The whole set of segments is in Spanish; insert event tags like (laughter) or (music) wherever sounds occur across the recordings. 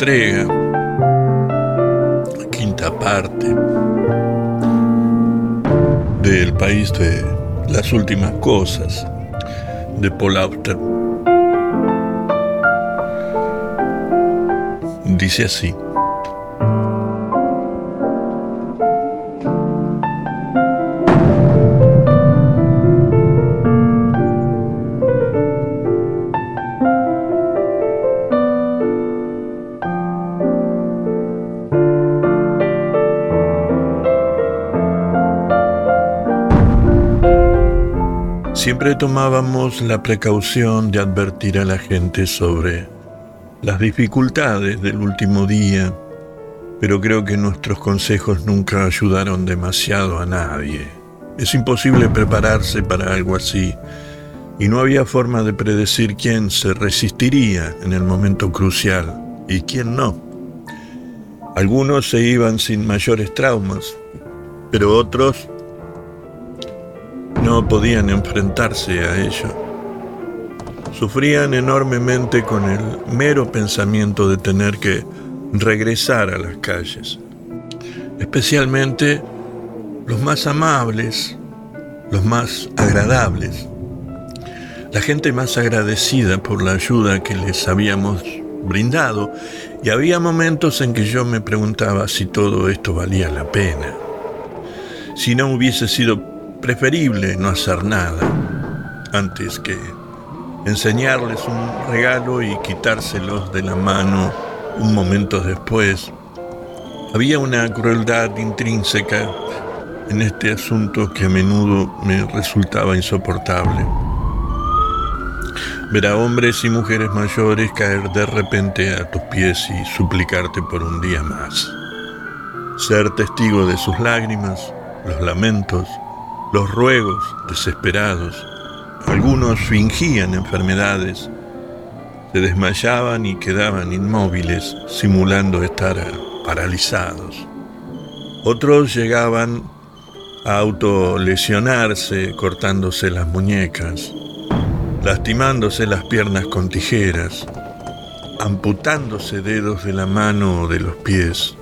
entrega, quinta parte del país de las últimas cosas de Paul Auster. Dice así. Siempre tomábamos la precaución de advertir a la gente sobre las dificultades del último día, pero creo que nuestros consejos nunca ayudaron demasiado a nadie. Es imposible prepararse para algo así, y no había forma de predecir quién se resistiría en el momento crucial y quién no. Algunos se iban sin mayores traumas, pero otros no podían enfrentarse a ello. Sufrían enormemente con el mero pensamiento de tener que regresar a las calles. Especialmente los más amables, los más agradables, la gente más agradecida por la ayuda que les habíamos brindado y había momentos en que yo me preguntaba si todo esto valía la pena, si no hubiese sido preferible no hacer nada antes que enseñarles un regalo y quitárselos de la mano un momento después. Había una crueldad intrínseca en este asunto que a menudo me resultaba insoportable. Ver a hombres y mujeres mayores caer de repente a tus pies y suplicarte por un día más. Ser testigo de sus lágrimas, los lamentos, los ruegos desesperados. Algunos fingían enfermedades, se desmayaban y quedaban inmóviles, simulando estar paralizados. Otros llegaban a autolesionarse cortándose las muñecas, lastimándose las piernas con tijeras, amputándose dedos de la mano o de los pies.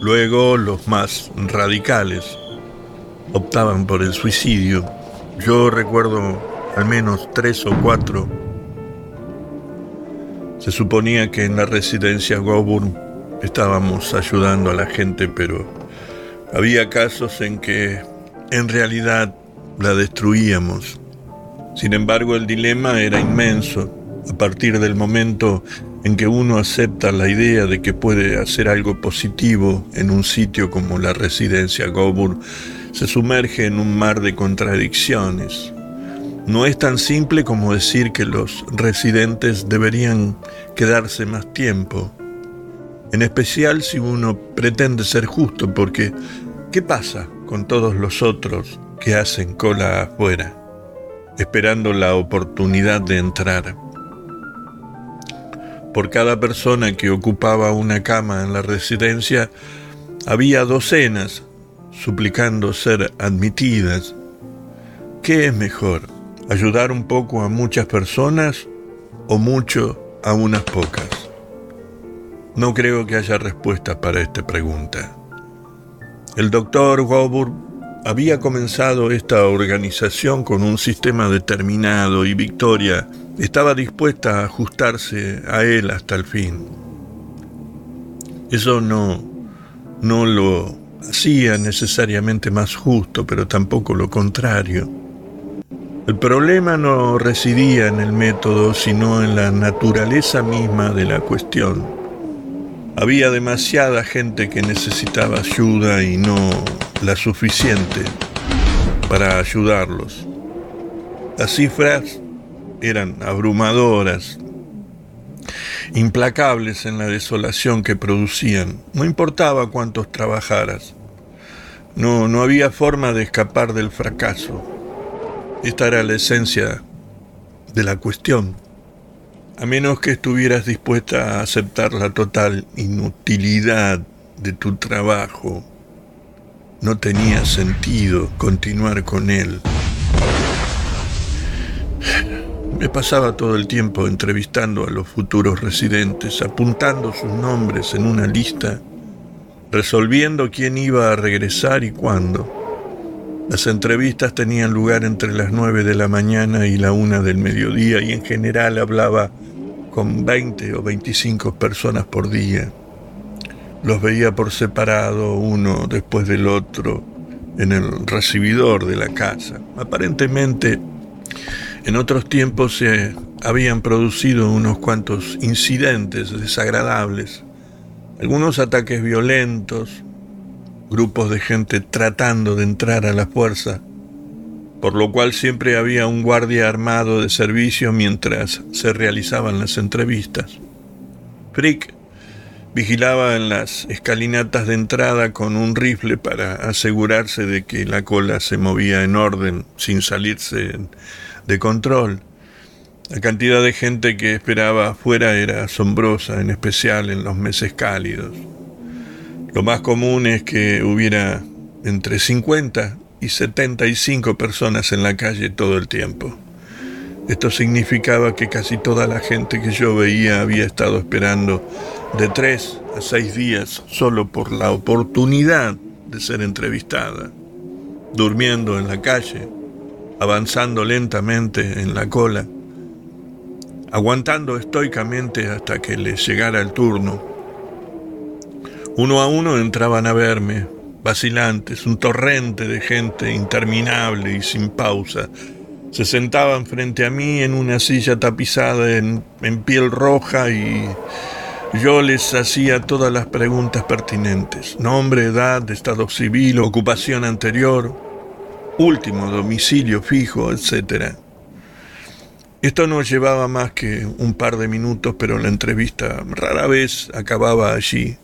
Luego los más radicales optaban por el suicidio. Yo recuerdo al menos tres o cuatro. Se suponía que en la residencia Goburn estábamos ayudando a la gente, pero había casos en que en realidad la destruíamos. Sin embargo, el dilema era inmenso. A partir del momento en que uno acepta la idea de que puede hacer algo positivo en un sitio como la residencia Goburn, se sumerge en un mar de contradicciones. No es tan simple como decir que los residentes deberían quedarse más tiempo, en especial si uno pretende ser justo, porque ¿qué pasa con todos los otros que hacen cola afuera, esperando la oportunidad de entrar? Por cada persona que ocupaba una cama en la residencia, había docenas suplicando ser admitidas. ¿Qué es mejor? ¿Ayudar un poco a muchas personas o mucho a unas pocas? No creo que haya respuesta para esta pregunta. El doctor Gobur había comenzado esta organización con un sistema determinado y Victoria estaba dispuesta a ajustarse a él hasta el fin. Eso no, no lo hacía necesariamente más justo, pero tampoco lo contrario. El problema no residía en el método, sino en la naturaleza misma de la cuestión. Había demasiada gente que necesitaba ayuda y no la suficiente para ayudarlos. Las cifras eran abrumadoras, implacables en la desolación que producían. No importaba cuántos trabajaras. No, no había forma de escapar del fracaso. Esta era la esencia de la cuestión. A menos que estuvieras dispuesta a aceptar la total inutilidad de tu trabajo, no tenía sentido continuar con él. Me pasaba todo el tiempo entrevistando a los futuros residentes, apuntando sus nombres en una lista, resolviendo quién iba a regresar y cuándo. Las entrevistas tenían lugar entre las 9 de la mañana y la 1 del mediodía y en general hablaba con 20 o 25 personas por día. Los veía por separado, uno después del otro, en el recibidor de la casa. Aparentemente, en otros tiempos se habían producido unos cuantos incidentes desagradables, algunos ataques violentos, grupos de gente tratando de entrar a la fuerza, por lo cual siempre había un guardia armado de servicio mientras se realizaban las entrevistas. Frick vigilaba en las escalinatas de entrada con un rifle para asegurarse de que la cola se movía en orden sin salirse de control. La cantidad de gente que esperaba afuera era asombrosa, en especial en los meses cálidos. Lo más común es que hubiera entre 50 y 75 personas en la calle todo el tiempo. Esto significaba que casi toda la gente que yo veía había estado esperando de tres a seis días solo por la oportunidad de ser entrevistada, durmiendo en la calle, avanzando lentamente en la cola, aguantando estoicamente hasta que les llegara el turno uno a uno entraban a verme, vacilantes, un torrente de gente interminable y sin pausa. Se sentaban frente a mí en una silla tapizada en, piel roja y yo les hacía todas las preguntas pertinentes. Nombre, edad, estado civil, ocupación anterior, último domicilio fijo, etc. Esto no llevaba más que un par de minutos, pero la entrevista rara vez acababa allí.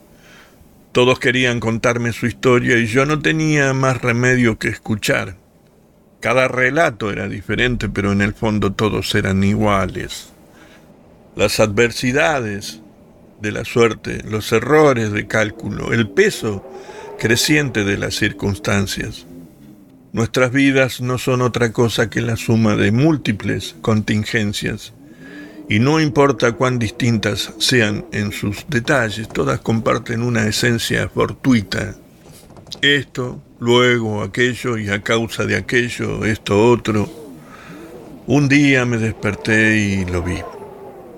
Todos querían contarme su historia y yo no tenía más remedio que escuchar. Cada relato era diferente, pero en el fondo todos eran iguales. Las adversidades de la suerte, los errores de cálculo, el peso creciente de las circunstancias. Nuestras vidas no son otra cosa que la suma de múltiples contingencias y no importa cuán distintas sean en sus detalles, todas comparten una esencia fortuita. Esto, luego aquello y a causa de aquello, esto otro. Un día me desperté y lo vi.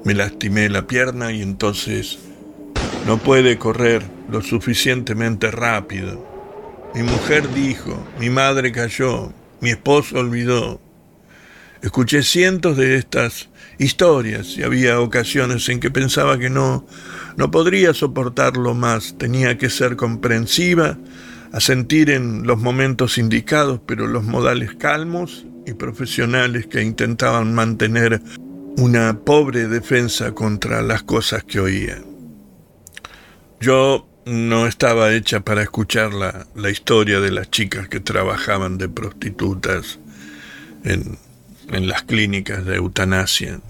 Me lastimé la pierna y entonces no puede correr lo suficientemente rápido. Mi mujer dijo, mi madre cayó, mi esposo olvidó. Escuché cientos de estas historias y había ocasiones en que pensaba que no, no podría soportarlo más, tenía que ser comprensiva, asentir en los momentos indicados, pero los modales calmos y profesionales que intentaban mantener una pobre defensa contra las cosas que oía. Yo no estaba hecha para escuchar la, la historia de las chicas que trabajaban de prostitutas en, en las clínicas de eutanasia.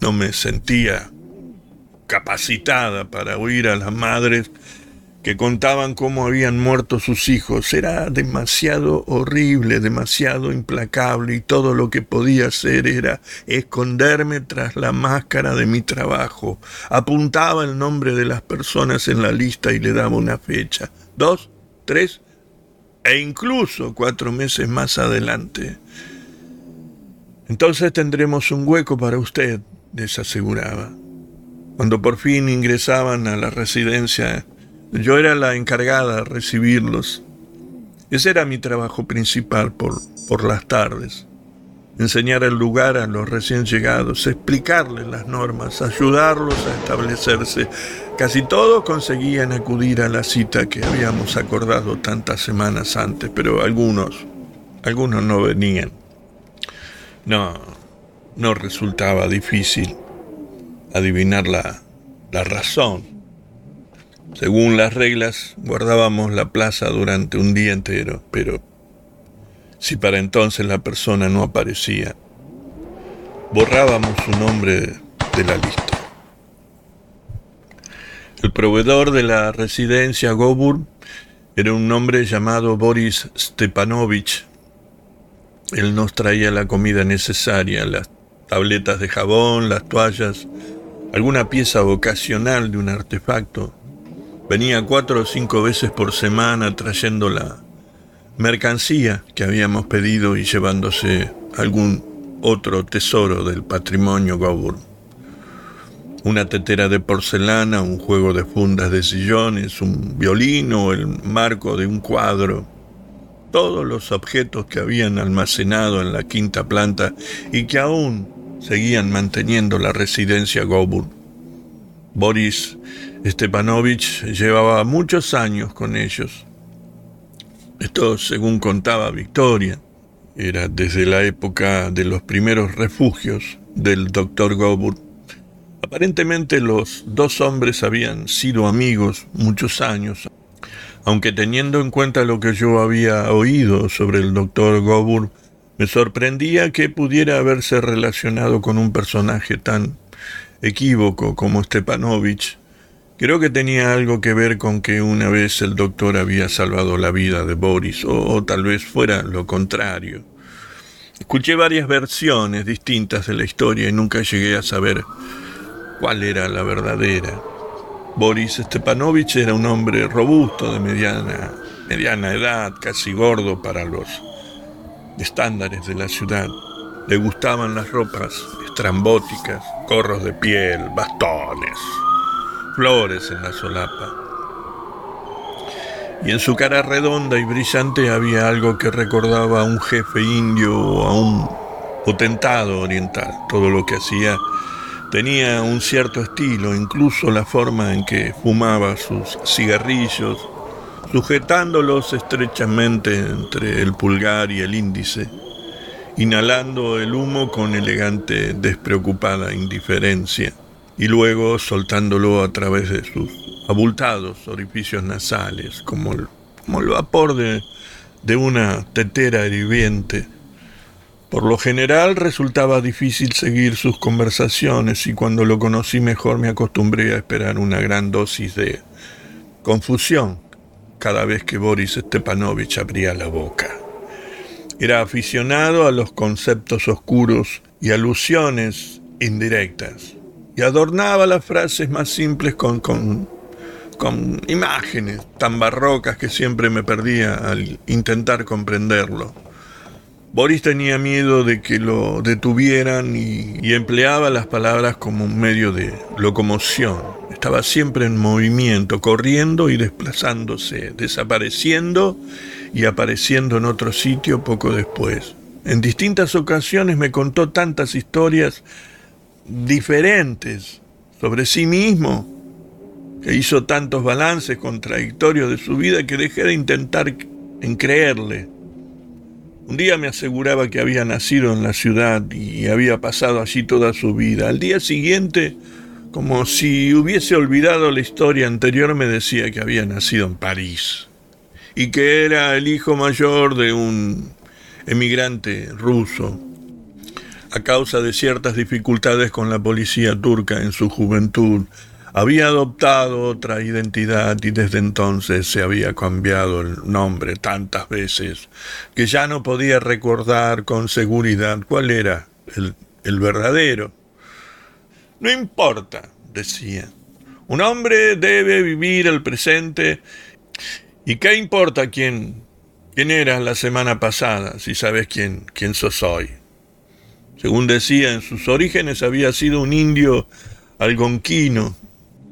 No me sentía capacitada para oír a las madres que contaban cómo habían muerto sus hijos. Era demasiado horrible, demasiado implacable y todo lo que podía hacer era esconderme tras la máscara de mi trabajo. Apuntaba el nombre de las personas en la lista y le daba una fecha. Dos, tres e incluso cuatro meses más adelante. Entonces tendremos un hueco para usted, les aseguraba. Cuando por fin ingresaban a la residencia, yo era la encargada de recibirlos. Ese era mi trabajo principal por, por las tardes. Enseñar el lugar a los recién llegados, explicarles las normas, ayudarlos a establecerse. Casi todos conseguían acudir a la cita que habíamos acordado tantas semanas antes, pero algunos, algunos no venían. No, no resultaba difícil adivinar la, la razón. Según las reglas, guardábamos la plaza durante un día entero, pero si para entonces la persona no aparecía, borrábamos su nombre de la lista. El proveedor de la residencia Gobur era un hombre llamado Boris Stepanovich él nos traía la comida necesaria, las tabletas de jabón, las toallas, alguna pieza ocasional de un artefacto. Venía cuatro o cinco veces por semana trayendo la mercancía que habíamos pedido y llevándose algún otro tesoro del patrimonio Goburn. Una tetera de porcelana, un juego de fundas de sillones, un violín o el marco de un cuadro. Todos los objetos que habían almacenado en la quinta planta y que aún seguían manteniendo la residencia Goburn. Boris Stepanovich llevaba muchos años con ellos. Esto según contaba Victoria. Era desde la época de los primeros refugios del doctor Gobur. Aparentemente los dos hombres habían sido amigos muchos años, aunque teniendo en cuenta lo que yo había oído sobre el doctor Gobur, me sorprendía que pudiera haberse relacionado con un personaje tan equívoco como Stepanovich. Creo que tenía algo que ver con que una vez el doctor había salvado la vida de Boris, o, tal vez fuera lo contrario. Escuché varias versiones distintas de la historia y nunca llegué a saber cuál era la verdadera. Boris Stepanovich era un hombre robusto, de mediana, mediana edad, casi gordo para los estándares de la ciudad. Le gustaban las ropas estrambóticas, corros de piel, bastones, flores en la solapa. Y en su cara redonda y brillante había algo que recordaba a un jefe indio o a un potentado oriental. Todo lo que hacía tenía un cierto estilo, incluso la forma en que fumaba sus cigarrillos, sujetándolos estrechamente entre el pulgar y el índice, inhalando el humo con elegante, despreocupada indiferencia y luego soltándolo a través de sus abultados orificios nasales, como el, como el vapor de, de una tetera hirviente. Por lo general resultaba difícil seguir sus conversaciones y cuando lo conocí mejor me acostumbré a esperar una gran dosis de confusión cada vez que Boris Stepanovich abría la boca. Era aficionado a los conceptos oscuros y alusiones indirectas y adornaba las frases más simples con, con, con imágenes tan barrocas que siempre me perdía al intentar comprenderlo. Boris tenía miedo de que lo detuvieran y, y, empleaba las palabras como un medio de locomoción. Estaba siempre en movimiento, corriendo y desplazándose, desapareciendo y apareciendo en otro sitio poco después. En distintas ocasiones me contó tantas historias diferentes sobre sí mismo, que hizo tantos balances contradictorios de su vida que dejé de intentar en creerle. Un día me aseguraba que había nacido en la ciudad y había pasado allí toda su vida. Al día siguiente, como si hubiese olvidado la historia anterior, me decía que había nacido en París y que era el hijo mayor de un emigrante ruso a causa de ciertas dificultades con la policía turca en su juventud, había adoptado otra identidad y desde entonces se había cambiado el nombre tantas veces que ya no podía recordar con seguridad cuál era el, el verdadero. No importa, decía. Un hombre debe vivir el presente. ¿Y qué importa quién, quién eras la semana pasada si sabes quién, quién sos hoy? Según decía, en sus orígenes había sido un indio algonquino,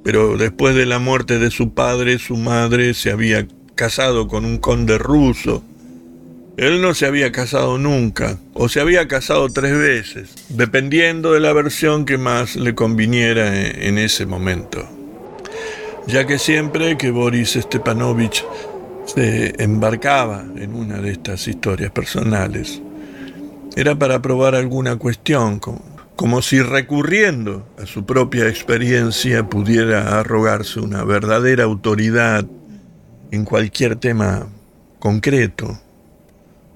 pero después de la muerte de su padre, su madre se había casado con un conde ruso. Él no se había casado nunca, o se había casado tres veces, dependiendo de la versión que más le conviniera en ese momento. Ya que siempre que Boris Stepanovich se embarcaba en una de estas historias personales, era para probar alguna cuestión, como, si recurriendo a su propia experiencia pudiera arrogarse una verdadera autoridad en cualquier tema concreto.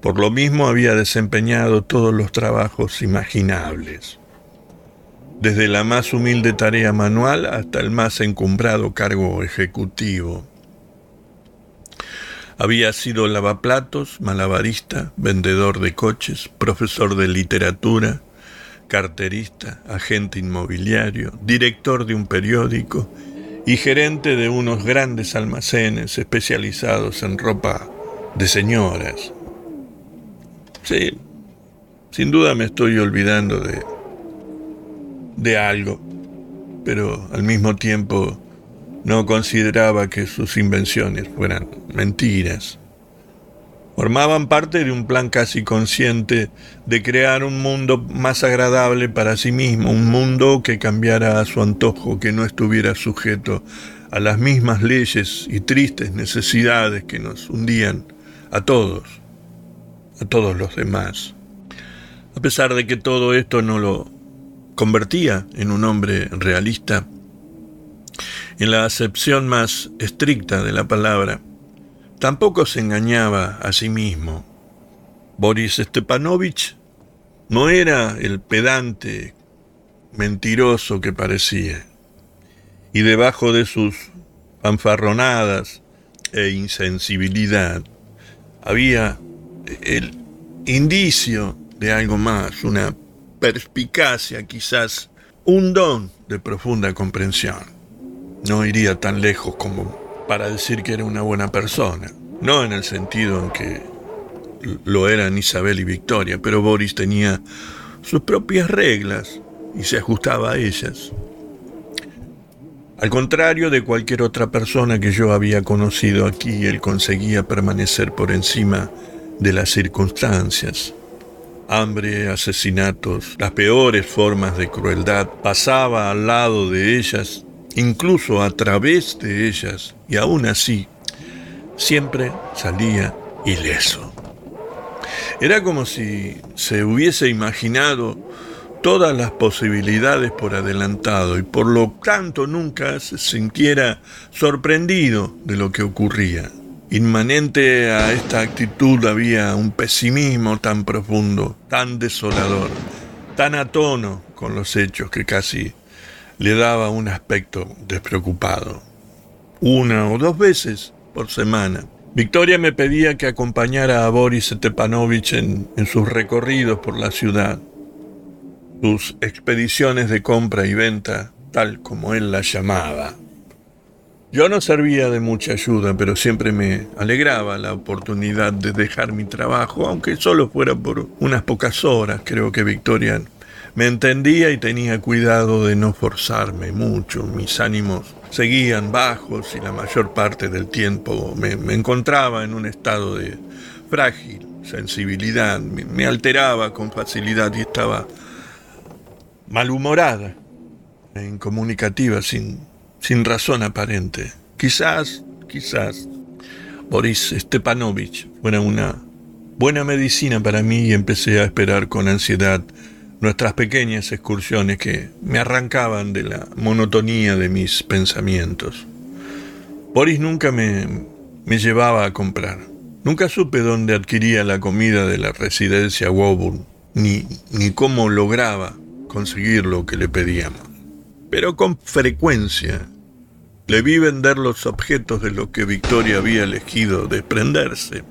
Por lo mismo había desempeñado todos los trabajos imaginables, desde la más humilde tarea manual hasta el más encumbrado cargo ejecutivo. Había sido lavaplatos, malabarista, vendedor de coches, profesor de literatura, carterista, agente inmobiliario, director de un periódico y gerente de unos grandes almacenes especializados en ropa de señoras. Sí, sin duda me estoy olvidando de, de algo, pero al mismo tiempo no consideraba que sus invenciones fueran mentiras. Formaban parte de un plan casi consciente de crear un mundo más agradable para sí mismo, un mundo que cambiara a su antojo, que no estuviera sujeto a las mismas leyes y tristes necesidades que nos hundían a todos, a todos los demás. A pesar de que todo esto no lo convertía en un hombre realista, en la acepción más estricta de la palabra, tampoco se engañaba a sí mismo. Boris Stepanovich no era el pedante mentiroso que parecía, y debajo de sus fanfarronadas e insensibilidad había el indicio de algo más, una perspicacia, quizás un don de profunda comprensión. No iría tan lejos como para decir que era una buena persona, no en el sentido en que lo eran Isabel y Victoria, pero Boris tenía sus propias reglas y se ajustaba a ellas. Al contrario de cualquier otra persona que yo había conocido aquí, él conseguía permanecer por encima de las circunstancias. Hambre, asesinatos, las peores formas de crueldad, pasaba al lado de ellas incluso a través de ellas, y aún así, siempre salía ileso. Era como si se hubiese imaginado todas las posibilidades por adelantado y por lo tanto nunca se sintiera sorprendido de lo que ocurría. Inmanente a esta actitud había un pesimismo tan profundo, tan desolador, tan a tono con los hechos que casi le daba un aspecto despreocupado. Una o dos veces por semana. Victoria me pedía que acompañara a Boris Stepanovich en, en sus recorridos por la ciudad, sus expediciones de compra y venta, tal como él las llamaba. Yo no servía de mucha ayuda, pero siempre me alegraba la oportunidad de dejar mi trabajo, aunque solo fuera por unas pocas horas. Creo que Victoria me entendía y tenía cuidado de no forzarme mucho. Mis ánimos seguían bajos y la mayor parte del tiempo me, encontraba en un estado de frágil sensibilidad. Me, alteraba con facilidad y estaba malhumorada e incomunicativa sin, sin razón aparente. Quizás, quizás Boris Stepanovich fuera una buena medicina para mí y empecé a esperar con ansiedad nuestras pequeñas excursiones que me arrancaban de la monotonía de mis pensamientos. Boris nunca me, me llevaba a comprar. Nunca supe dónde adquiría la comida de la residencia Woburn, ni, ni cómo lograba conseguir lo que le pedíamos. Pero con frecuencia le vi vender los objetos de lo que Victoria había elegido desprenderse.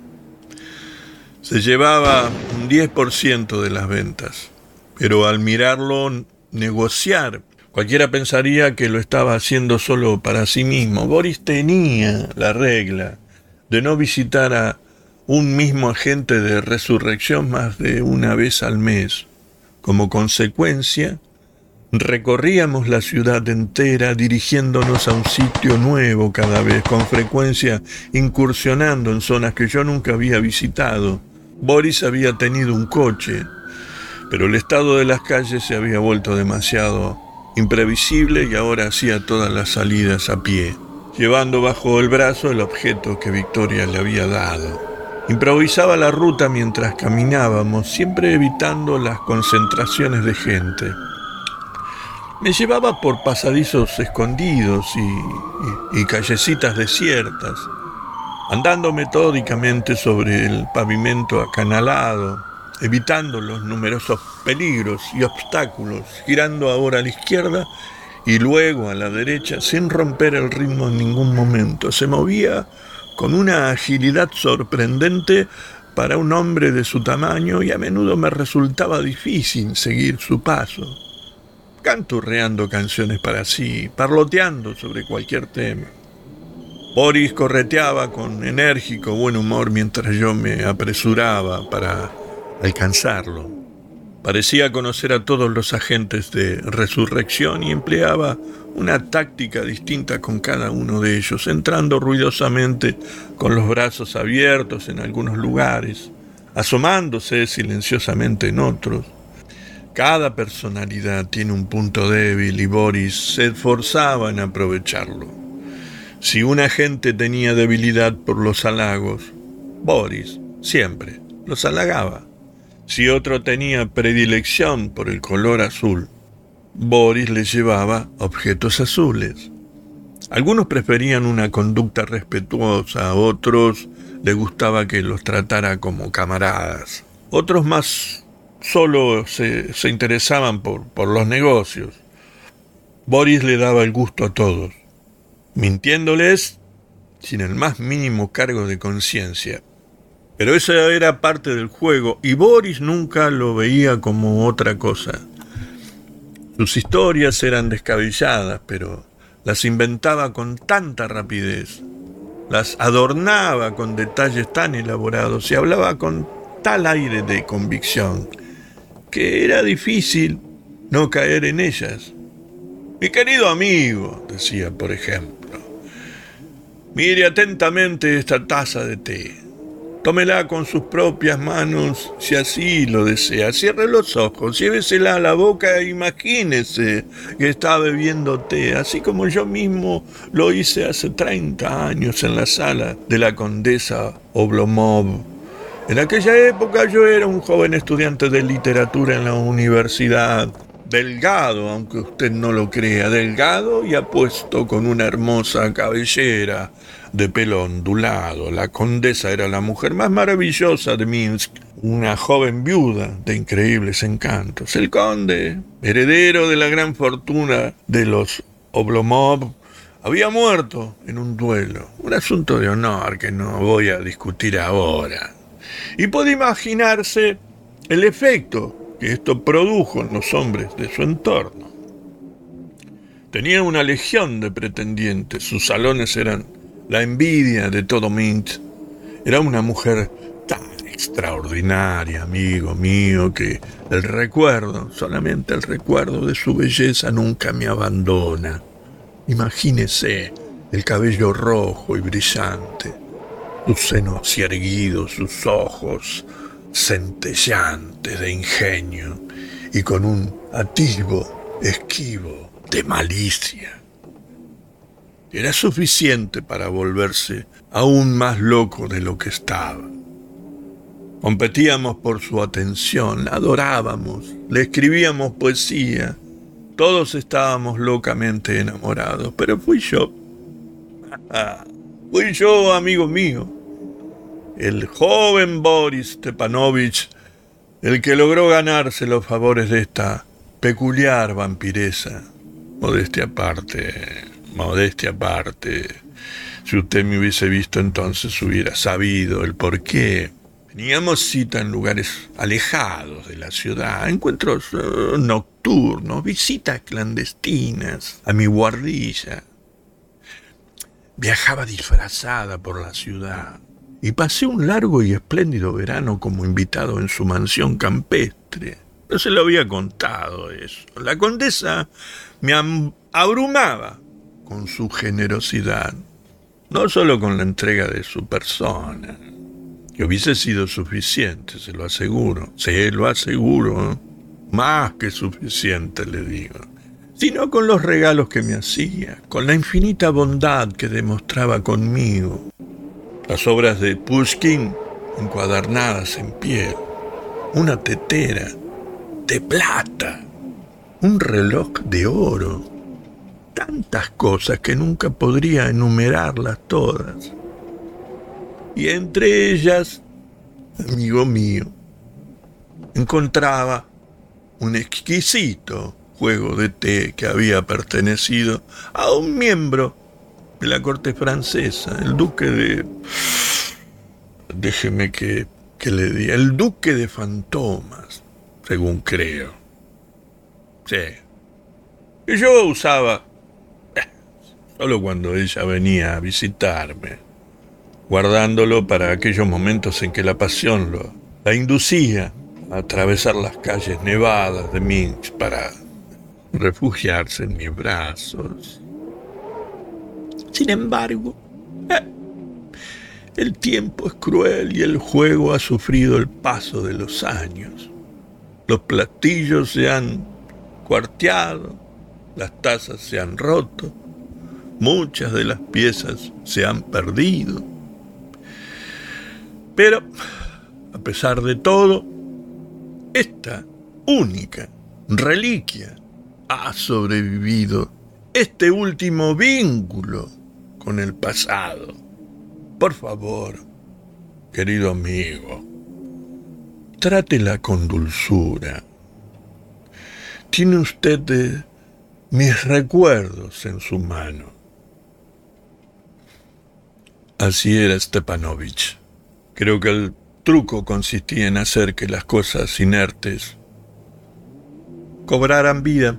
Se llevaba un 10% de las ventas pero al mirarlo negociar, cualquiera pensaría que lo estaba haciendo solo para sí mismo. Boris tenía la regla de no visitar a un mismo agente de resurrección más de una vez al mes. Como consecuencia, recorríamos la ciudad entera dirigiéndonos a un sitio nuevo cada vez, con frecuencia incursionando en zonas que yo nunca había visitado. Boris había tenido un coche, pero el estado de las calles se había vuelto demasiado imprevisible y ahora hacía todas las salidas a pie, llevando bajo el brazo el objeto que Victoria le había dado. Improvisaba la ruta mientras caminábamos, siempre evitando las concentraciones de gente. Me llevaba por pasadizos escondidos y, callecitas desiertas, andando metódicamente sobre el pavimento acanalado, evitando los numerosos peligros y obstáculos, girando ahora a la izquierda y luego a la derecha sin romper el ritmo en ningún momento. Se movía con una agilidad sorprendente para un hombre de su tamaño y a menudo me resultaba difícil seguir su paso, canturreando canciones para sí, parloteando sobre cualquier tema. Boris correteaba con enérgico buen humor mientras yo me apresuraba para alcanzarlo. Parecía conocer a todos los agentes de resurrección y empleaba una táctica distinta con cada uno de ellos, entrando ruidosamente con los brazos abiertos en algunos lugares, asomándose silenciosamente en otros. Cada personalidad tiene un punto débil y Boris se esforzaba en aprovecharlo. Si un agente tenía debilidad por los halagos, Boris siempre los halagaba. Si otro tenía predilección por el color azul, Boris le llevaba objetos azules. Algunos preferían una conducta respetuosa, otros le gustaba que los tratara como camaradas. Otros más solo se, interesaban por, por los negocios. Boris le daba el gusto a todos, mintiéndoles sin el más mínimo cargo de conciencia. Pero eso era parte del juego y Boris nunca lo veía como otra cosa. Sus historias eran descabelladas, pero las inventaba con tanta rapidez, las adornaba con detalles tan elaborados y hablaba con tal aire de convicción que era difícil no caer en ellas. Mi querido amigo, decía por ejemplo, mire atentamente esta taza de té. Tómela con sus propias manos si así lo desea. Cierre los ojos, llévesela a la boca e imagínese que está bebiendo té, así como yo mismo lo hice hace 30 años en la sala de la condesa Oblomov. En aquella época yo era un joven estudiante de literatura en la universidad. Delgado, aunque usted no lo crea, delgado y apuesto con una hermosa cabellera de pelo ondulado. La condesa era la mujer más maravillosa de Minsk, una joven viuda de increíbles encantos. El conde, heredero de la gran fortuna de los Oblomov, había muerto en un duelo, un asunto de honor que no voy a discutir ahora. Y puede imaginarse el efecto que esto produjo en los hombres de su entorno. Tenía una legión de pretendientes, sus salones eran la envidia de todo Minsk. Era una mujer tan extraordinaria, amigo mío, que el recuerdo, solamente el recuerdo de su belleza nunca me abandona. Imagínese el cabello rojo y brillante, sus senos erguidos, sus ojos centellantes de ingenio y con un atisbo esquivo de malicia. Era suficiente para volverse aún más loco de lo que estaba. Competíamos por su atención, la adorábamos, le escribíamos poesía, todos estábamos locamente enamorados, pero fui yo, (laughs) fui yo, amigo mío, el joven Boris Stepanovich, el que logró ganarse los favores de esta peculiar vampiresa, modestia aparte. Modestia aparte, si usted me hubiese visto entonces hubiera sabido el por qué. Teníamos cita en lugares alejados de la ciudad, encuentros eh, nocturnos, visitas clandestinas a mi guardilla. Viajaba disfrazada por la ciudad y pasé un largo y espléndido verano como invitado en su mansión campestre. No se lo había contado eso. La condesa me abrumaba con su generosidad, no solo con la entrega de su persona, que hubiese sido suficiente, se lo aseguro, se lo aseguro, ¿eh? más que suficiente, le digo, sino con los regalos que me hacía, con la infinita bondad que demostraba conmigo, las obras de Pushkin encuadernadas en piel, una tetera de plata, un reloj de oro, tantas cosas que nunca podría enumerarlas todas. Y entre ellas, amigo mío, encontraba un exquisito juego de té que había pertenecido a un miembro de la corte francesa, el duque de... Déjeme que que le di, el duque de fantomas, según creo. Sí. Y yo usaba eh, solo cuando ella venía a visitarme, guardándolo para aquellos momentos en que la pasión lo, la inducía a atravesar las calles nevadas de Minsk para refugiarse en mis brazos. Sin embargo, eh, el tiempo es cruel y el juego ha sufrido el paso de los años. Los platillos se han cuarteado, las tazas se han roto, muchas de las piezas se han perdido. Pero, a pesar de todo, esta única reliquia ha sobrevivido este último vínculo con el pasado. Por favor, querido amigo, trátela con dulzura. Tiene usted mis recuerdos en su mano. Así era Stepanovich. Creo que el truco consistía en hacer que las cosas inertes cobraran vida.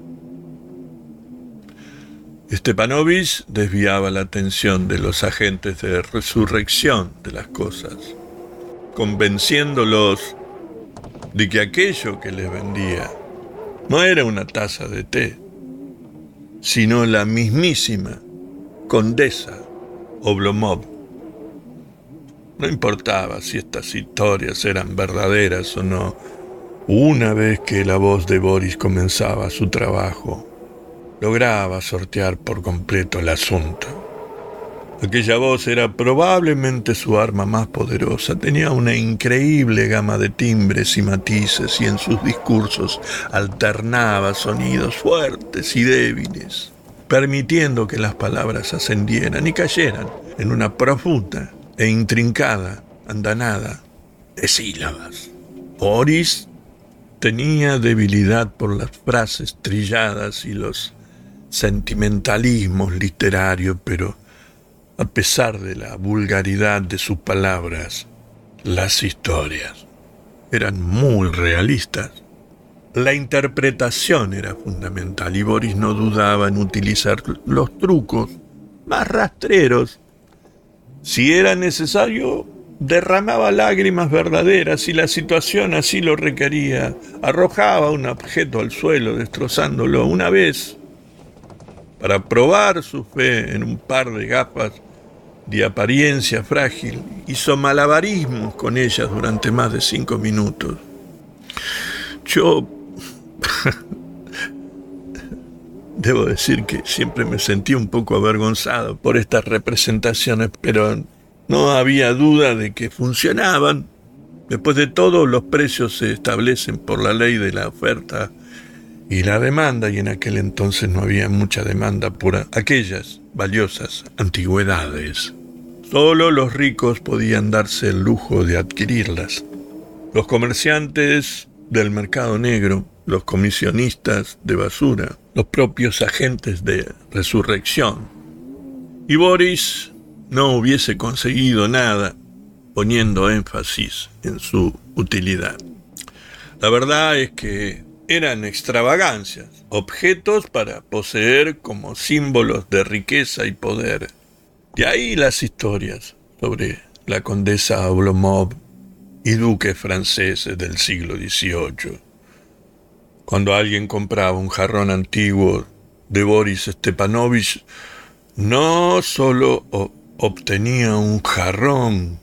Stepanovich desviaba la atención de los agentes de resurrección de las cosas, convenciéndolos de que aquello que les vendía no era una taza de té, sino la mismísima condesa Oblomov. No importaba si estas historias eran verdaderas o no, una vez que la voz de Boris comenzaba su trabajo, lograba sortear por completo el asunto. Aquella voz era probablemente su arma más poderosa. Tenía una increíble gama de timbres y matices y en sus discursos alternaba sonidos fuertes y débiles, permitiendo que las palabras ascendieran y cayeran en una profunda e intrincada andanada de sílabas. Boris tenía debilidad por las frases trilladas y los sentimentalismos literarios, pero a pesar de la vulgaridad de sus palabras, las historias eran muy realistas. La interpretación era fundamental y Boris no dudaba en utilizar los trucos más rastreros. Si era necesario, derramaba lágrimas verdaderas y la situación así lo requería. Arrojaba un objeto al suelo, destrozándolo una vez para probar su fe en un par de gafas de apariencia frágil, hizo malabarismos con ellas durante más de cinco minutos. Yo (laughs) debo decir que siempre me sentí un poco avergonzado por estas representaciones, pero no había duda de que funcionaban. Después de todo, los precios se establecen por la ley de la oferta y la demanda, y en aquel entonces no había mucha demanda por aquellas valiosas antigüedades. Solo los ricos podían darse el lujo de adquirirlas. Los comerciantes del mercado negro, los comisionistas de basura, los propios agentes de resurrección. Y Boris no hubiese conseguido nada poniendo énfasis en su utilidad. La verdad es que eran extravagancias, objetos para poseer como símbolos de riqueza y poder. De ahí las historias sobre la condesa Oblomov y duques franceses del siglo XVIII. Cuando alguien compraba un jarrón antiguo de Boris Stepanovich, no solo obtenía un jarrón,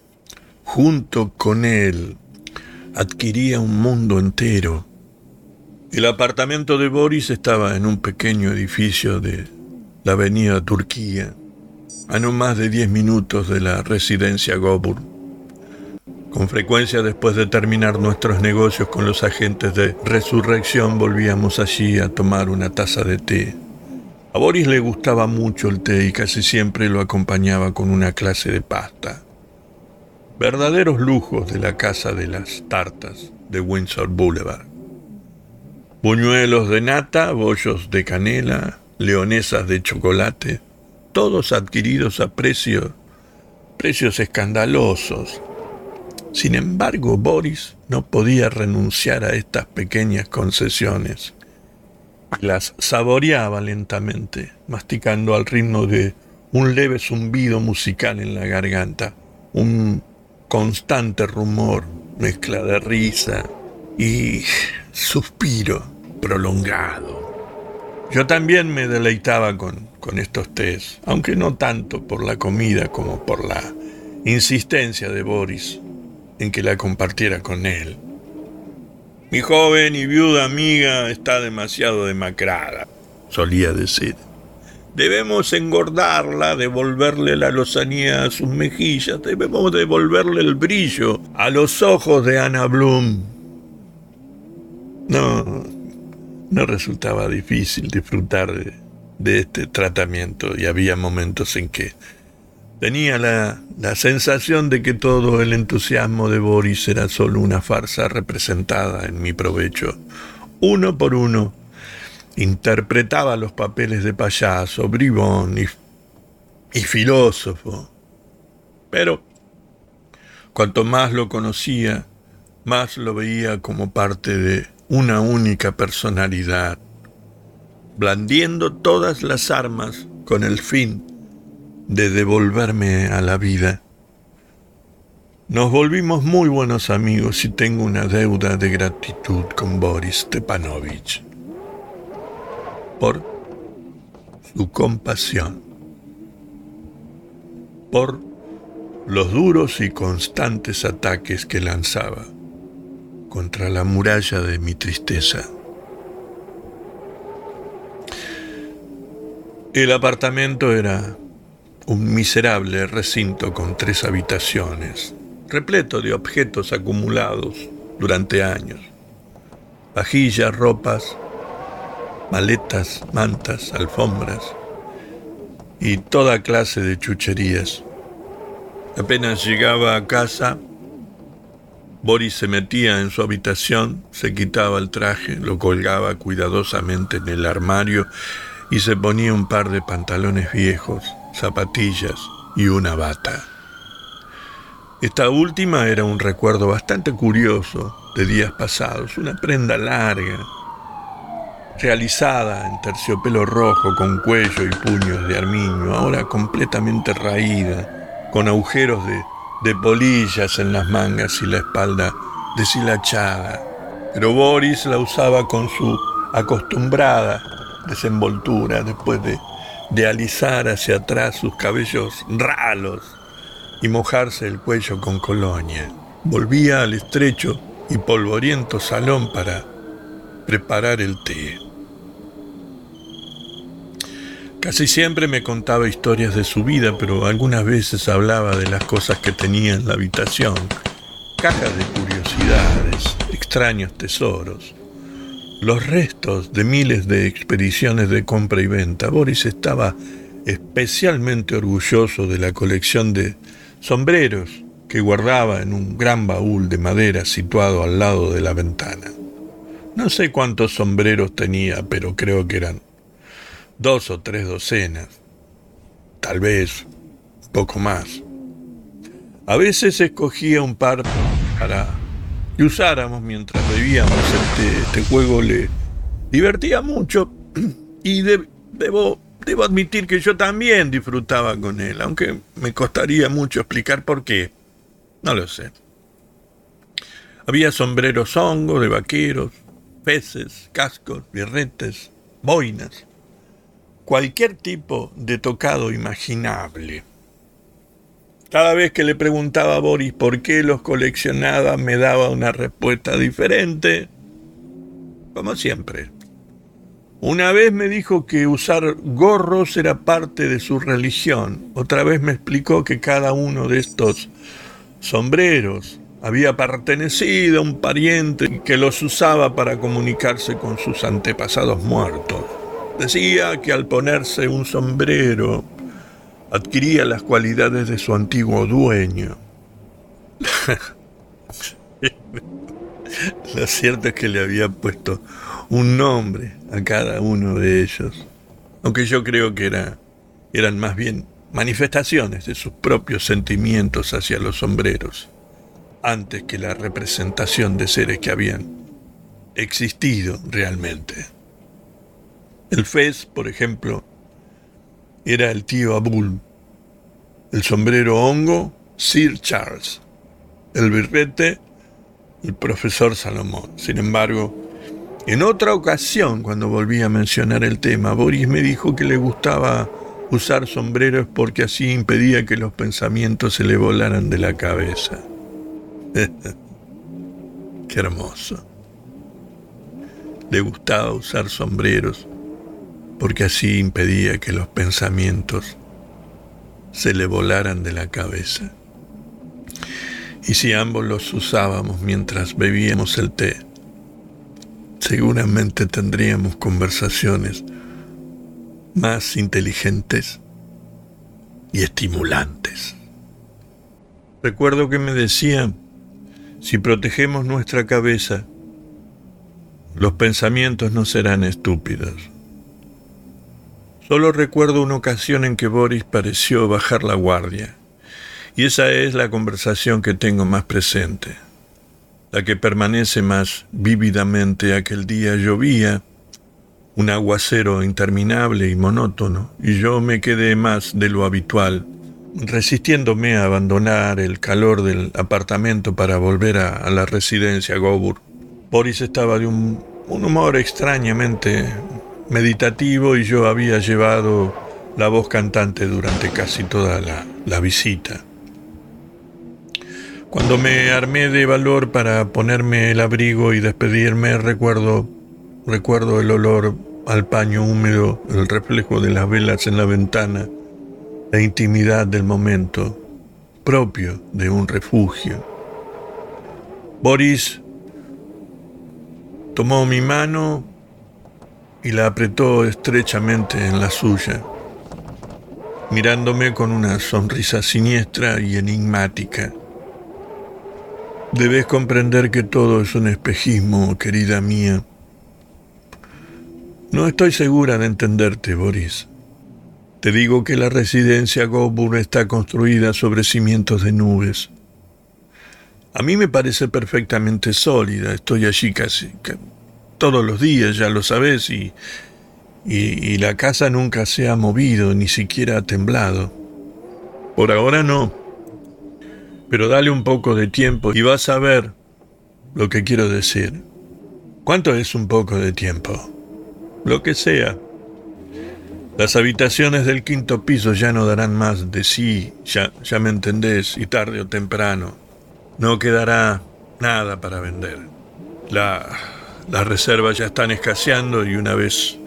junto con él adquiría un mundo entero el apartamento de Boris estaba en un pequeño edificio de la avenida Turquía, a no más de 10 minutos de la residencia Gobur. Con frecuencia después de terminar nuestros negocios con los agentes de resurrección volvíamos allí a tomar una taza de té. A Boris le gustaba mucho el té y casi siempre lo acompañaba con una clase de pasta. Verdaderos lujos de la casa de las tartas de Windsor Boulevard buñuelos de nata, bollos de canela, leonesas de chocolate, todos adquiridos a precios, precios escandalosos. Sin embargo, Boris no podía renunciar a estas pequeñas concesiones. Las saboreaba lentamente, masticando al ritmo de un leve zumbido musical en la garganta, un constante rumor, mezcla de risa y suspiro prolongado. Yo también me deleitaba con, con estos tés, aunque no tanto por la comida como por la insistencia de Boris en que la compartiera con él. Mi joven y viuda amiga está demasiado demacrada, solía decir. Debemos engordarla, devolverle la lozanía a sus mejillas, debemos devolverle el brillo a los ojos de Ana Bloom. No, no resultaba difícil disfrutar de, este tratamiento y había momentos en que Tenía la, sensación de que todo el entusiasmo de Boris era solo una farsa representada en mi provecho. Uno por uno interpretaba los papeles de payaso, bribón y, y filósofo. Pero cuanto más lo conocía, más lo veía como parte de una única personalidad, blandiendo todas las armas con el fin de devolverme a la vida. Nos volvimos muy buenos amigos y tengo una deuda de gratitud con Boris Stepanovich por su compasión, por los duros y constantes ataques que lanzaba contra la muralla de mi tristeza. El apartamento era un miserable recinto con tres habitaciones, repleto de objetos acumulados durante años. Vajillas, ropas, maletas, mantas, alfombras y toda clase de chucherías. Apenas llegaba a casa, Boris se metía en su habitación, se quitaba el traje, lo colgaba cuidadosamente en el armario y se ponía un par de pantalones viejos zapatillas y una bata. Esta última era un recuerdo bastante curioso de días pasados, una prenda larga, realizada en terciopelo rojo con cuello y puños de armiño, ahora completamente raída, con agujeros de, de polillas en las mangas y la espalda deshilachada. Pero Boris la usaba con su acostumbrada desenvoltura después de de alisar hacia atrás sus cabellos ralos y mojarse el cuello con colonia. Volvía al estrecho y polvoriento salón para preparar el té. Casi siempre me contaba historias de su vida, pero algunas veces hablaba de las cosas que tenía en la habitación, cajas de curiosidades, extraños tesoros, los restos de miles de expediciones de compra y venta. Boris estaba especialmente orgulloso de la colección de sombreros que guardaba en un gran baúl de madera situado al lado de la ventana. No sé cuántos sombreros tenía, pero creo que eran dos o tres docenas, tal vez poco más. A veces escogía un par para y usáramos mientras bebíamos. Este, este juego le divertía mucho y debo, debo admitir que yo también disfrutaba con él, aunque me costaría mucho explicar por qué. No lo sé. Había sombreros hongos de vaqueros, peces, cascos, birretes, boinas, cualquier tipo de tocado imaginable. Cada vez que le preguntaba a Boris por qué los coleccionaba, me daba una respuesta diferente, como siempre. Una vez me dijo que usar gorros era parte de su religión. Otra vez me explicó que cada uno de estos sombreros había pertenecido a un pariente que los usaba para comunicarse con sus antepasados muertos. Decía que al ponerse un sombrero adquiría las cualidades de su antiguo dueño. (laughs) Lo cierto es que le había puesto un nombre a cada uno de ellos, aunque yo creo que era, eran más bien manifestaciones de sus propios sentimientos hacia los sombreros. antes que la representación de seres que habían existido realmente. El Fez, por ejemplo, era el tío Abul, el sombrero hongo, Sir Charles, el birrete, el profesor Salomón. Sin embargo, en otra ocasión, cuando volví a mencionar el tema, Boris me dijo que le gustaba usar sombreros porque así impedía que los pensamientos se le volaran de la cabeza. (laughs) Qué hermoso. Le gustaba usar sombreros porque así impedía que los pensamientos se le volaran de la cabeza. Y si ambos los usábamos mientras bebíamos el té, seguramente tendríamos conversaciones más inteligentes y estimulantes. Recuerdo que me decía, si protegemos nuestra cabeza, los pensamientos no serán estúpidos. Solo recuerdo una ocasión en que Boris pareció bajar la guardia, y esa es la conversación que tengo más presente, la que permanece más vívidamente aquel día llovía un aguacero interminable y monótono, y yo me quedé más de lo habitual, resistiéndome a abandonar el calor del apartamento para volver a, la residencia Gobur. Boris estaba de un, humor extrañamente meditativo y yo había llevado la voz cantante durante casi toda la, la visita. Cuando me armé de valor para ponerme el abrigo y despedirme, recuerdo, recuerdo el olor al paño húmedo, el reflejo de las velas en la ventana, la intimidad del momento propio de un refugio. Boris tomó mi mano y la apretó estrechamente en la suya, mirándome con una sonrisa siniestra y enigmática. Debes comprender que todo es un espejismo, querida mía no estoy segura de entenderte, Boris. Te digo que la residencia Gobur está construida sobre cimientos de nubes. A mí me parece perfectamente sólida. Estoy allí casi todos los días, ya lo sabes, y, y la casa nunca se ha movido, ni siquiera ha temblado. Por ahora no. Pero dale un poco de tiempo y vas a ver lo que quiero decir. ¿Cuánto es un poco de tiempo? lo que sea. Las habitaciones del quinto piso ya no darán más de sí, ya, ya me entendés, y tarde o temprano no quedará nada para vender. La, las reservas ya están escaseando y una vez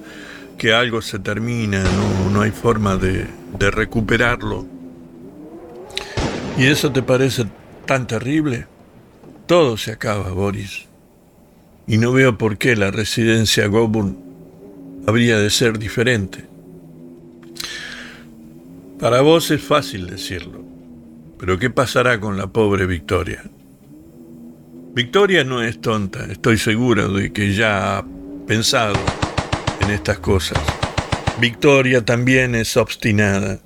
que algo se termina no, no hay forma de, de recuperarlo. ¿Y eso te parece tan terrible? Todo se acaba, Boris. Y no veo por qué la residencia Goburn habría de ser diferente. Para vos es fácil decirlo, pero ¿qué pasará con la pobre Victoria? Victoria no es tonta, estoy seguro de que ya ha pensado en estas cosas. Victoria también es obstinada.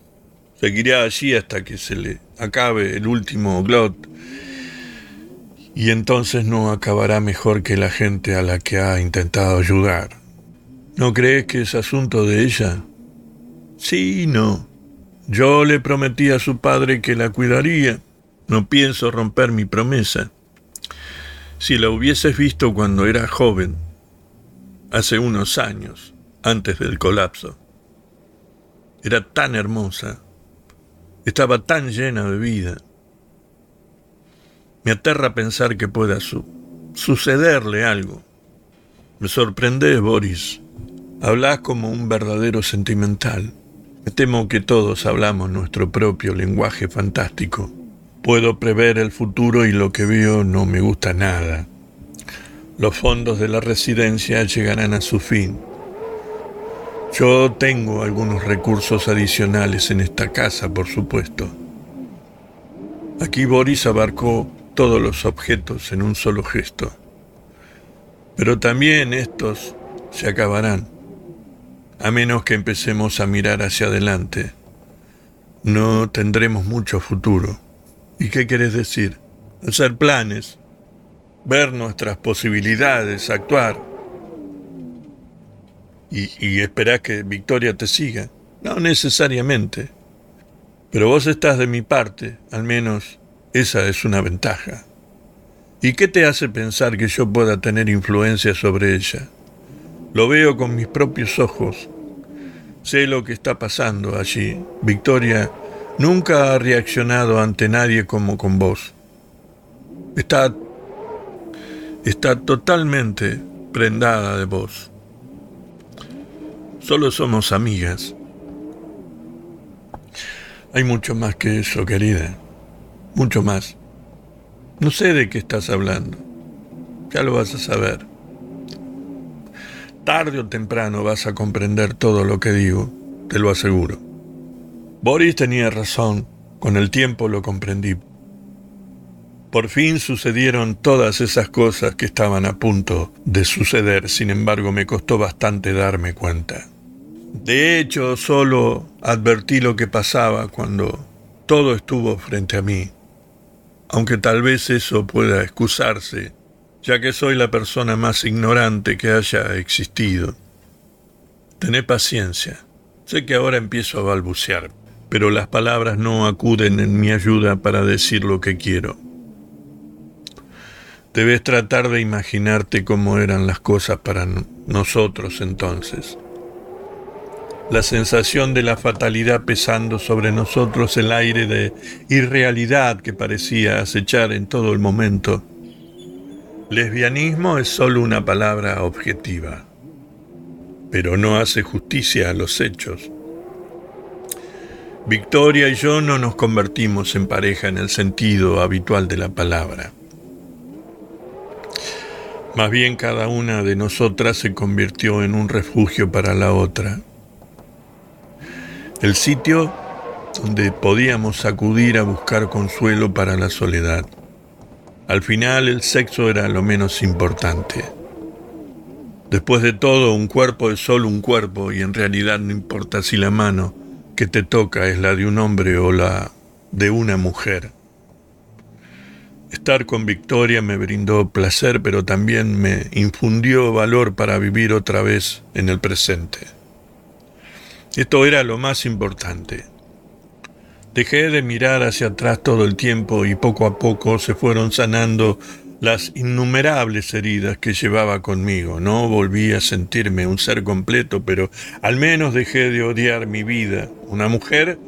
Seguirá allí hasta que se le acabe el último glot y entonces no acabará mejor que la gente a la que ha intentado ayudar. ¿No crees que es asunto de ella? Sí no. Yo le prometí a su padre que la cuidaría. No pienso romper mi promesa. Si la hubieses visto cuando era joven, hace unos años, antes del colapso, era tan hermosa, estaba tan llena de vida. Me aterra pensar que pueda sucederle algo. Me sorprende, Boris. Hablas como un verdadero sentimental. Me temo que todos hablamos nuestro propio lenguaje fantástico. Puedo prever el futuro y lo que veo no me gusta nada. Los fondos de la residencia llegarán a su fin. Yo tengo algunos recursos adicionales en esta casa, por supuesto. Aquí Boris abarcó todos los objetos en un solo gesto. Pero también estos se acabarán a menos que empecemos a mirar hacia adelante. No tendremos mucho futuro. ¿Y qué quieres decir? hacer planes, ver nuestras posibilidades, actuar y, y esperar que Victoria te siga. No necesariamente. Pero vos estás de mi parte, al menos esa es una ventaja. ¿Y qué te hace pensar que yo pueda tener influencia sobre ella? Lo veo con mis propios ojos. Sé lo que está pasando allí. Victoria nunca ha reaccionado ante nadie como con vos. Está está totalmente prendada de vos. Solo somos amigas. Hay mucho más que eso, querida. Mucho más. No sé de qué estás hablando. Ya lo vas a saber. Tarde o temprano vas a comprender todo lo que digo, te lo aseguro. Boris tenía razón, con el tiempo lo comprendí. Por fin sucedieron todas esas cosas que estaban a punto de suceder, sin embargo me costó bastante darme cuenta. De hecho, solo advertí lo que pasaba cuando todo estuvo frente a mí, aunque tal vez eso pueda excusarse, ya que soy la persona más ignorante que haya existido. Tené paciencia. Sé que ahora empiezo a balbucear, pero las palabras no acuden en mi ayuda para decir lo que quiero. Debes tratar de imaginarte cómo eran las cosas para nosotros entonces. La sensación de la fatalidad pesando sobre nosotros, el aire de irrealidad que parecía acechar en todo el momento. Lesbianismo es solo una palabra objetiva, pero no hace justicia a los hechos. Victoria y yo no nos convertimos en pareja en el sentido habitual de la palabra. Más bien cada una de nosotras se convirtió en un refugio para la otra. El sitio donde podíamos acudir a buscar consuelo para la soledad. Al final el sexo era lo menos importante. Después de todo, un cuerpo es solo un cuerpo y en realidad no importa si la mano que te toca es la de un hombre o la de una mujer. Estar con Victoria me brindó placer, pero también me infundió valor para vivir otra vez en el presente. Esto era lo más importante. Dejé de mirar hacia atrás todo el tiempo y poco a poco se fueron sanando las innumerables heridas que llevaba conmigo. No volví a sentirme un ser completo, pero al menos dejé de odiar mi vida. Una mujer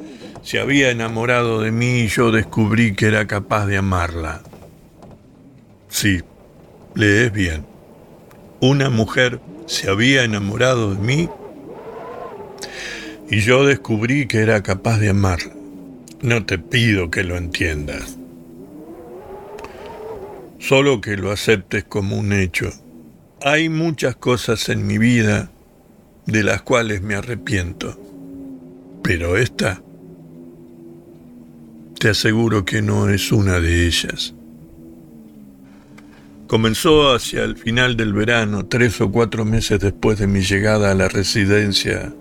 se había enamorado de mí y yo descubrí que era capaz de amarla. Sí, lees bien. Una mujer se había enamorado de mí y yo descubrí que era capaz de amarla. No te pido que lo entiendas, solo que lo aceptes como un hecho. Hay muchas cosas en mi vida de las cuales me arrepiento, pero esta, te aseguro que no es una de ellas. Comenzó hacia el final del verano, tres o cuatro meses después de mi llegada a la residencia.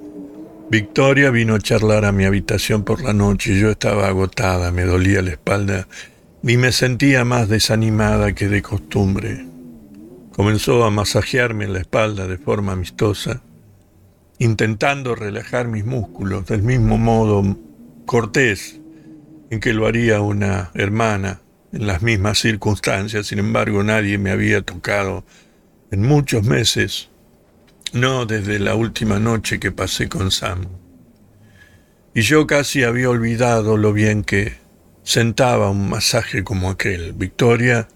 Victoria vino a charlar a mi habitación por la noche y yo estaba agotada, me dolía la espalda y me sentía más desanimada que de costumbre. Comenzó a masajearme en la espalda de forma amistosa, intentando relajar mis músculos del mismo modo cortés en que lo haría una hermana en las mismas circunstancias, sin embargo nadie me había tocado en muchos meses, no desde la última noche que pasé con Sam. Y yo casi había olvidado lo bien que sentaba un masaje como aquel. Victoria,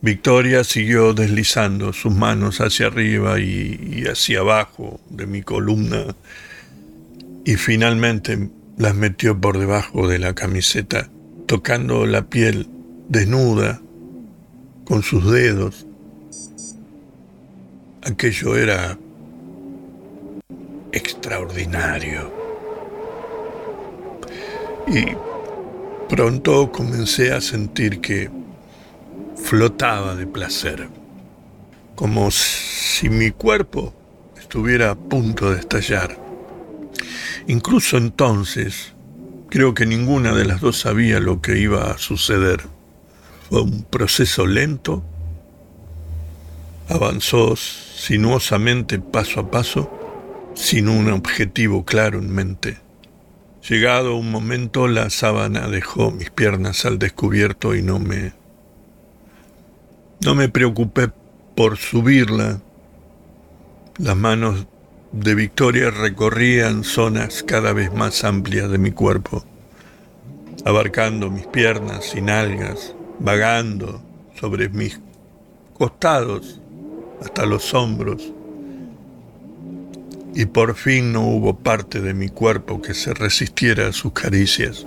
Victoria siguió deslizando sus manos hacia arriba y, y hacia abajo de mi columna y finalmente las metió por debajo de la camiseta, tocando la piel desnuda, con sus dedos. Aquello era extraordinario. Y pronto comencé a sentir que flotaba de placer, como si mi cuerpo estuviera a punto de estallar. Incluso entonces, creo que ninguna de las dos sabía lo que iba a suceder. Fue un proceso lento, avanzó sinuosamente paso a paso, sin un objetivo claro en mente. Llegado un momento, la sábana dejó mis piernas al descubierto y no me no me preocupé por subirla. Las manos de Victoria recorrían zonas cada vez más amplias de mi cuerpo, abarcando mis piernas y nalgas, vagando sobre mis costados hasta los hombros. Y por fin no hubo parte de mi cuerpo que se resistiera a sus caricias.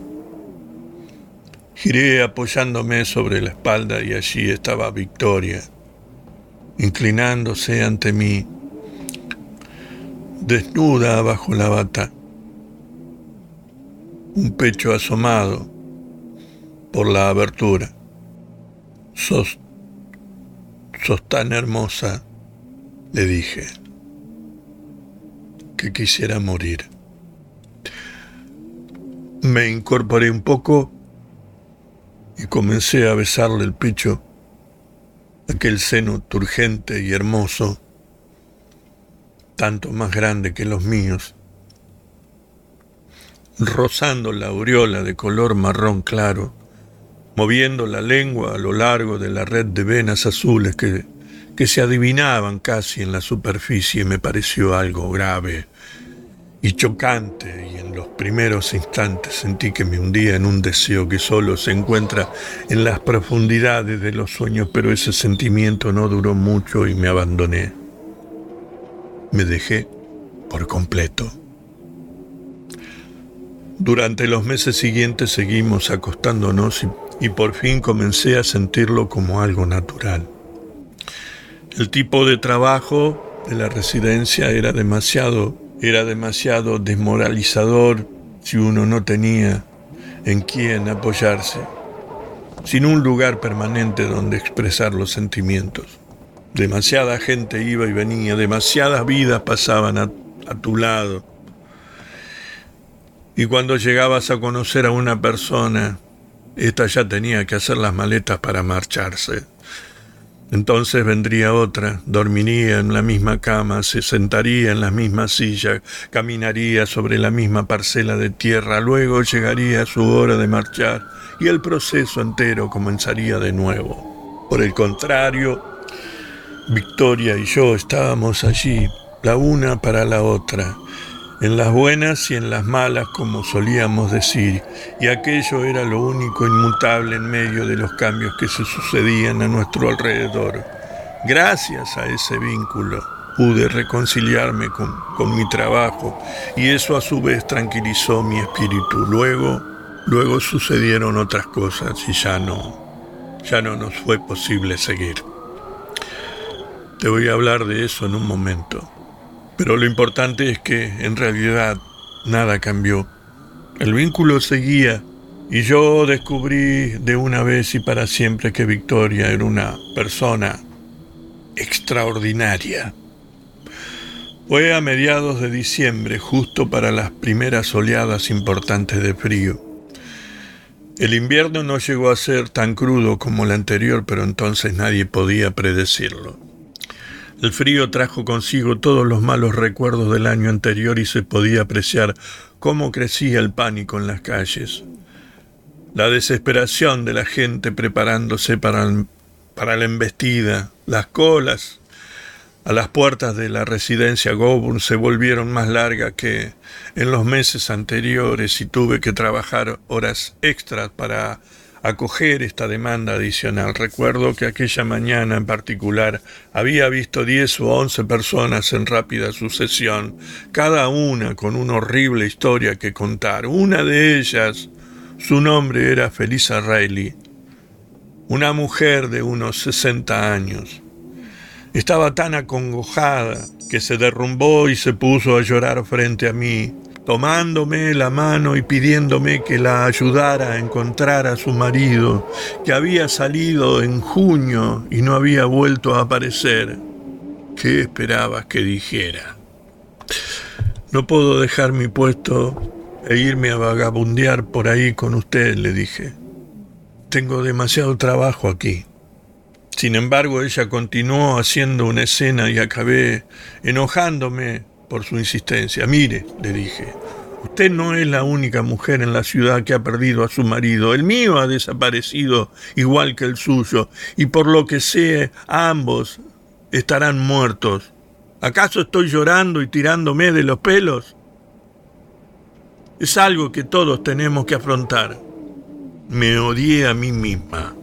Giré apoyándome sobre la espalda y allí estaba Victoria, inclinándose ante mí, desnuda bajo la bata, un pecho asomado por la abertura. Sos, sos tan hermosa, le dije, que quisiera morir. Me incorporé un poco y comencé a besarle el pecho, aquel seno turgente y hermoso, tanto más grande que los míos, rozando la aureola de color marrón claro, moviendo la lengua a lo largo de la red de venas azules que, que se adivinaban casi en la superficie, me pareció algo grave y chocante, y en los primeros instantes sentí que me hundía en un deseo que solo se encuentra en las profundidades de los sueños, pero ese sentimiento no duró mucho y me abandoné. Me dejé por completo. Durante los meses siguientes seguimos acostándonos y, y por fin comencé a sentirlo como algo natural. El tipo de trabajo de la residencia era demasiado era demasiado desmoralizador si uno no tenía en quién apoyarse, sin un lugar permanente donde expresar los sentimientos. Demasiada gente iba y venía, demasiadas vidas pasaban a, a tu lado. Y cuando llegabas a conocer a una persona, ésta ya tenía que hacer las maletas para marcharse. Entonces vendría otra, dormiría en la misma cama, se sentaría en la misma silla, caminaría sobre la misma parcela de tierra, luego llegaría su hora de marchar y el proceso entero comenzaría de nuevo. Por el contrario, Victoria y yo estábamos allí, la una para la otra, en las buenas y en las malas, como solíamos decir, y aquello era lo único inmutable en medio de los cambios que se sucedían a nuestro alrededor. Gracias a ese vínculo pude reconciliarme con, con mi trabajo y eso a su vez tranquilizó mi espíritu. Luego, luego sucedieron otras cosas y ya no, ya no nos fue posible seguir. Te voy a hablar de eso en un momento. Pero lo importante es que en realidad nada cambió. El vínculo seguía y yo descubrí de una vez y para siempre que Victoria era una persona extraordinaria. Fue a mediados de diciembre, justo para las primeras oleadas importantes de frío. El invierno no llegó a ser tan crudo como el anterior, pero entonces nadie podía predecirlo. El frío trajo consigo todos los malos recuerdos del año anterior y se podía apreciar cómo crecía el pánico en las calles. La desesperación de la gente preparándose para, para la embestida, las colas a las puertas de la residencia Goburn se volvieron más largas que en los meses anteriores y tuve que trabajar horas extras para acoger esta demanda adicional. Recuerdo que aquella mañana en particular había visto diez o once personas en rápida sucesión, cada una con una horrible historia que contar. Una de ellas, su nombre era Felisa Riley, una mujer de unos sesenta años. Estaba tan acongojada que se derrumbó y se puso a llorar frente a mí tomándome la mano y pidiéndome que la ayudara a encontrar a su marido, que había salido en junio y no había vuelto a aparecer. ¿Qué esperabas que dijera? No puedo dejar mi puesto e irme a vagabundear por ahí con usted, le dije. tengo demasiado trabajo aquí. Sin embargo, ella continuó haciendo una escena y acabé enojándome por su insistencia. Mire, le dije, usted no es la única mujer en la ciudad que ha perdido a su marido. El mío ha desaparecido igual que el suyo, y por lo que sé, ambos estarán muertos. ¿Acaso estoy llorando y tirándome de los pelos? Es algo que todos tenemos que afrontar. Me odié a mí misma.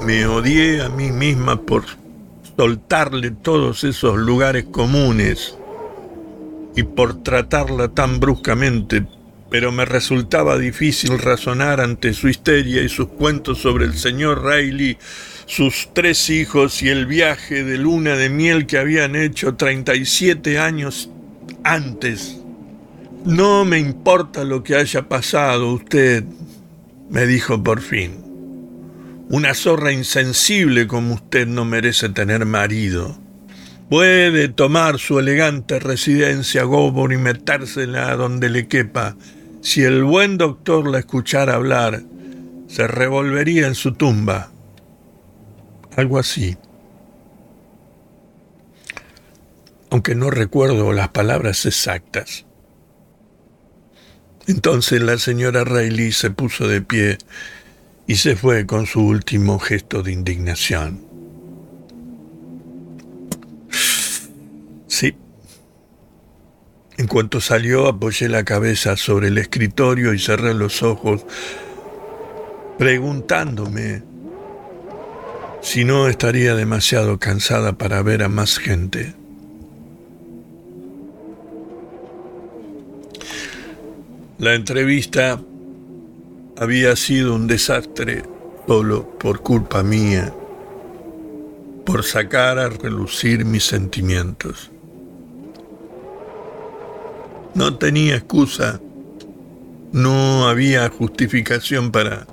Me odié a mí misma por soltarle todos esos lugares comunes y por tratarla tan bruscamente, pero me resultaba difícil razonar ante su histeria y sus cuentos sobre el señor Riley, sus tres hijos y el viaje de luna de miel que habían hecho 37 años antes. No me importa lo que haya pasado, usted, me dijo por fin. Una zorra insensible como usted no merece tener marido. Puede tomar su elegante residencia Gobor y metérsela donde le quepa. Si el buen doctor la escuchara hablar, se revolvería en su tumba. Algo así. Aunque no recuerdo las palabras exactas. Entonces la señora Reilly se puso de pie y se fue con su último gesto de indignación. Sí. En cuanto salió, apoyé la cabeza sobre el escritorio y cerré los ojos, preguntándome si no estaría demasiado cansada para ver a más gente. La entrevista había sido un desastre solo por culpa mía, por sacar a relucir mis sentimientos. No tenía excusa, no había justificación para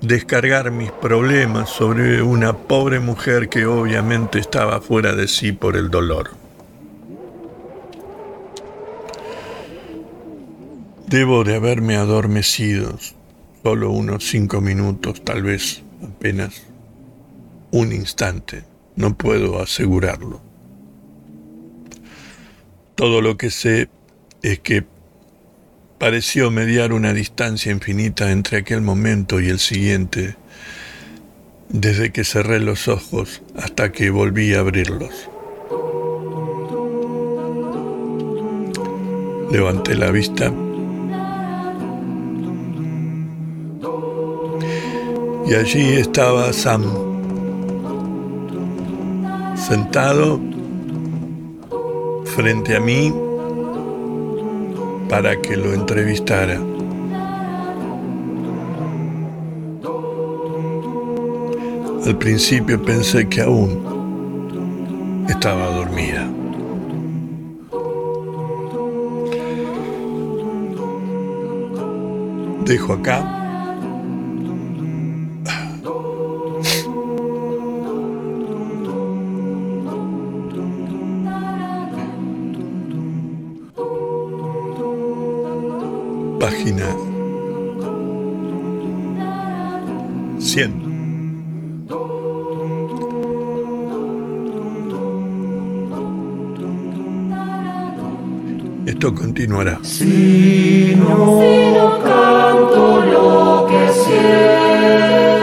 descargar mis problemas sobre una pobre mujer que obviamente estaba fuera de sí por el dolor. Debo de haberme adormecido solo unos cinco minutos, tal vez apenas un instante, no puedo asegurarlo. Todo lo que sé es que pareció mediar una distancia infinita entre aquel momento y el siguiente, desde que cerré los ojos hasta que volví a abrirlos. Levanté la vista Y allí estaba Sam, sentado frente a mí para que lo entrevistara. Al principio pensé que aún estaba dormida. Dejo acá página 100. Esto continuará. Si no, canto lo que.